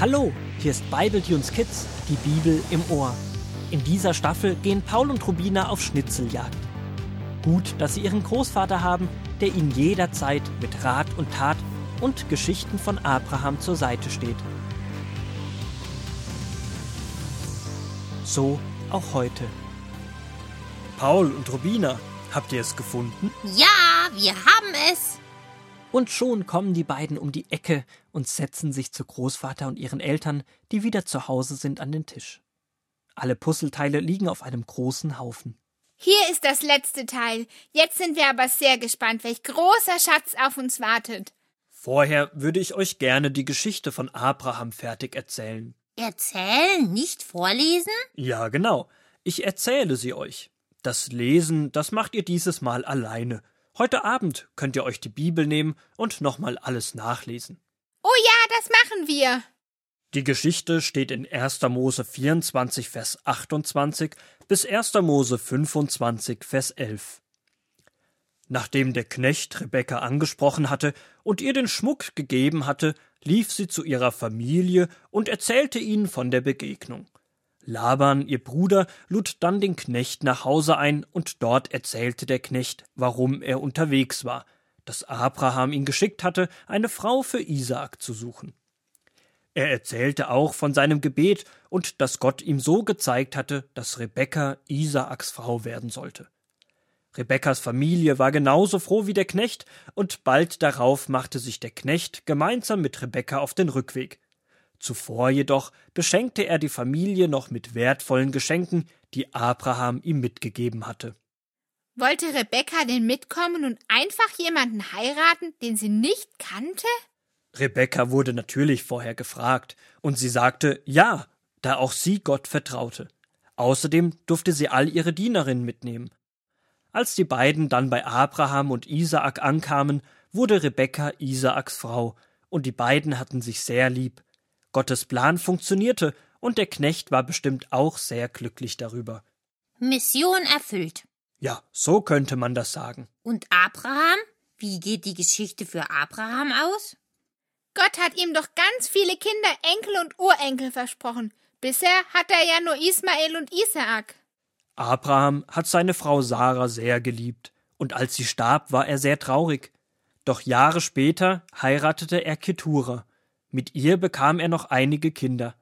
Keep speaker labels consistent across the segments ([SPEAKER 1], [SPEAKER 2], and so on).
[SPEAKER 1] Hallo, hier ist Bibletunes Kids, die Bibel im Ohr. In dieser Staffel gehen Paul und Rubina auf Schnitzeljagd. Gut, dass sie ihren Großvater haben, der ihnen jederzeit mit Rat und Tat und Geschichten von Abraham zur Seite steht. So auch heute. Paul und Rubina, habt ihr es gefunden?
[SPEAKER 2] Ja, wir haben es.
[SPEAKER 1] Und schon kommen die beiden um die Ecke und setzen sich zu Großvater und ihren Eltern, die wieder zu Hause sind, an den Tisch. Alle Puzzleteile liegen auf einem großen Haufen.
[SPEAKER 3] Hier ist das letzte Teil. Jetzt sind wir aber sehr gespannt, welch großer Schatz auf uns wartet.
[SPEAKER 1] Vorher würde ich euch gerne die Geschichte von Abraham fertig erzählen.
[SPEAKER 2] Erzählen, nicht vorlesen?
[SPEAKER 1] Ja, genau. Ich erzähle sie euch. Das Lesen, das macht ihr dieses Mal alleine. Heute Abend könnt ihr euch die Bibel nehmen und nochmal alles nachlesen.
[SPEAKER 3] Oh ja, das machen wir.
[SPEAKER 1] Die Geschichte steht in 1. Mose 24, Vers 28 bis 1. Mose 25, Vers 11. Nachdem der Knecht Rebekka angesprochen hatte und ihr den Schmuck gegeben hatte, lief sie zu ihrer Familie und erzählte ihnen von der Begegnung. Laban, ihr Bruder, lud dann den Knecht nach Hause ein, und dort erzählte der Knecht, warum er unterwegs war, dass Abraham ihn geschickt hatte, eine Frau für Isaak zu suchen. Er erzählte auch von seinem Gebet und dass Gott ihm so gezeigt hatte, dass Rebekka Isaaks Frau werden sollte. Rebekkas Familie war genauso froh wie der Knecht, und bald darauf machte sich der Knecht gemeinsam mit Rebekka auf den Rückweg. Zuvor jedoch beschenkte er die Familie noch mit wertvollen Geschenken, die Abraham ihm mitgegeben hatte.
[SPEAKER 3] Wollte Rebekka denn mitkommen und einfach jemanden heiraten, den sie nicht kannte?
[SPEAKER 1] Rebekka wurde natürlich vorher gefragt, und sie sagte ja, da auch sie Gott vertraute. Außerdem durfte sie all ihre Dienerinnen mitnehmen. Als die beiden dann bei Abraham und Isaak ankamen, wurde Rebekka Isaaks Frau, und die beiden hatten sich sehr lieb. Gottes Plan funktionierte, und der Knecht war bestimmt auch sehr glücklich darüber.
[SPEAKER 2] Mission erfüllt.
[SPEAKER 1] Ja, so könnte man das sagen.
[SPEAKER 2] Und Abraham? Wie geht die Geschichte für Abraham aus?
[SPEAKER 3] Gott hat ihm doch ganz viele Kinder, Enkel und Urenkel versprochen. Bisher hat er ja nur Ismael und Isaak.
[SPEAKER 1] Abraham hat seine Frau Sarah sehr geliebt, und als sie starb, war er sehr traurig. Doch Jahre später heiratete er Ketura. Mit ihr bekam er noch einige Kinder.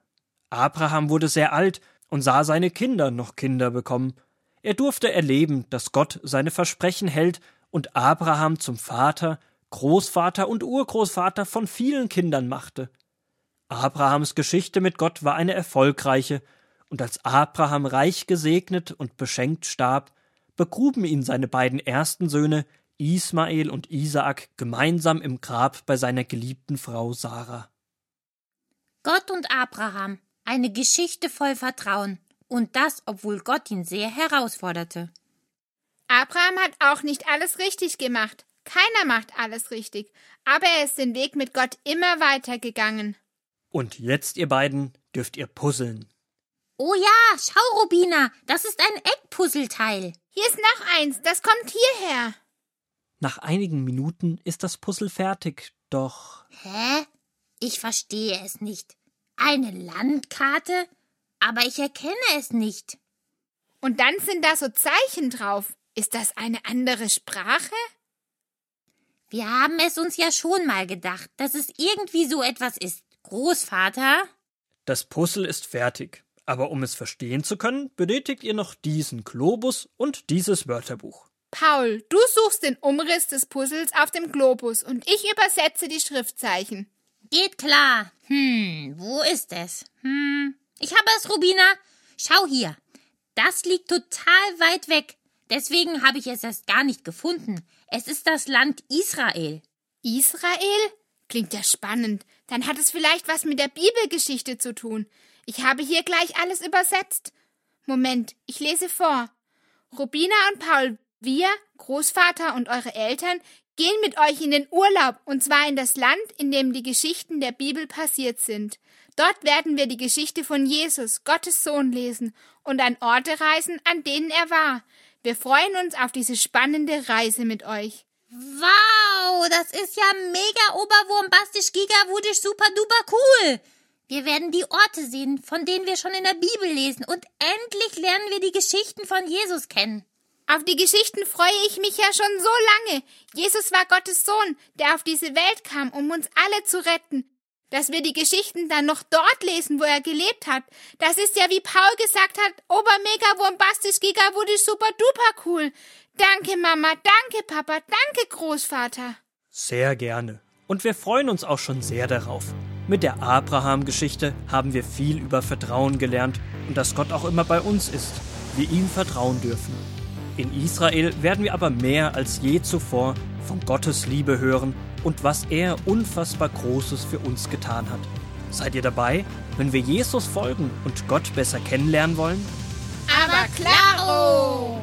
[SPEAKER 1] Abraham wurde sehr alt und sah seine Kinder noch Kinder bekommen. Er durfte erleben, dass Gott seine Versprechen hält und Abraham zum Vater, Großvater und Urgroßvater von vielen Kindern machte. Abrahams Geschichte mit Gott war eine erfolgreiche, und als Abraham reich gesegnet und beschenkt starb, begruben ihn seine beiden ersten Söhne Ismael und Isaak gemeinsam im Grab bei seiner geliebten Frau Sarah.
[SPEAKER 2] Gott und Abraham, eine Geschichte voll Vertrauen, und das, obwohl Gott ihn sehr herausforderte.
[SPEAKER 3] Abraham hat auch nicht alles richtig gemacht. Keiner macht alles richtig, aber er ist den Weg mit Gott immer weitergegangen.
[SPEAKER 1] Und jetzt, ihr beiden, dürft ihr puzzeln.
[SPEAKER 2] Oh ja, schau, Rubina, das ist ein Eckpuzzleteil.
[SPEAKER 3] Hier ist noch eins, das kommt hierher.
[SPEAKER 1] Nach einigen Minuten ist das Puzzle fertig, doch.
[SPEAKER 2] Hä? Ich verstehe es nicht. Eine Landkarte? Aber ich erkenne es nicht.
[SPEAKER 3] Und dann sind da so Zeichen drauf. Ist das eine andere Sprache?
[SPEAKER 2] Wir haben es uns ja schon mal gedacht, dass es irgendwie so etwas ist. Großvater?
[SPEAKER 1] Das Puzzle ist fertig, aber um es verstehen zu können, benötigt ihr noch diesen Globus und dieses Wörterbuch.
[SPEAKER 3] Paul, du suchst den Umriss des Puzzles auf dem Globus und ich übersetze die Schriftzeichen.
[SPEAKER 2] Geht klar. Hm, wo ist es? Hm, ich habe es, Rubina. Schau hier. Das liegt total weit weg. Deswegen habe ich es erst gar nicht gefunden. Es ist das Land Israel.
[SPEAKER 3] Israel? Klingt ja spannend. Dann hat es vielleicht was mit der Bibelgeschichte zu tun. Ich habe hier gleich alles übersetzt. Moment, ich lese vor. Rubina und Paul, wir, Großvater und eure Eltern, gehen mit euch in den Urlaub, und zwar in das Land, in dem die Geschichten der Bibel passiert sind. Dort werden wir die Geschichte von Jesus, Gottes Sohn, lesen und an Orte reisen, an denen er war. Wir freuen uns auf diese spannende Reise mit euch.
[SPEAKER 2] Wow, das ist ja mega oberwurmbastisch gigawudisch super duper cool. Wir werden die Orte sehen, von denen wir schon in der Bibel lesen, und endlich lernen wir die Geschichten von Jesus kennen.
[SPEAKER 3] Auf die Geschichten freue ich mich ja schon so lange. Jesus war Gottes Sohn, der auf diese Welt kam, um uns alle zu retten. Dass wir die Geschichten dann noch dort lesen, wo er gelebt hat, das ist ja, wie Paul gesagt hat, obermega bombastisch gigabudisch super duper cool. Danke Mama, danke Papa, danke Großvater.
[SPEAKER 1] Sehr gerne. Und wir freuen uns auch schon sehr darauf. Mit der Abraham-Geschichte haben wir viel über Vertrauen gelernt und dass Gott auch immer bei uns ist, wir ihm vertrauen dürfen. In Israel werden wir aber mehr als je zuvor von Gottes Liebe hören und was er unfassbar Großes für uns getan hat. Seid ihr dabei, wenn wir Jesus folgen und Gott besser kennenlernen wollen?
[SPEAKER 3] Aber klaro!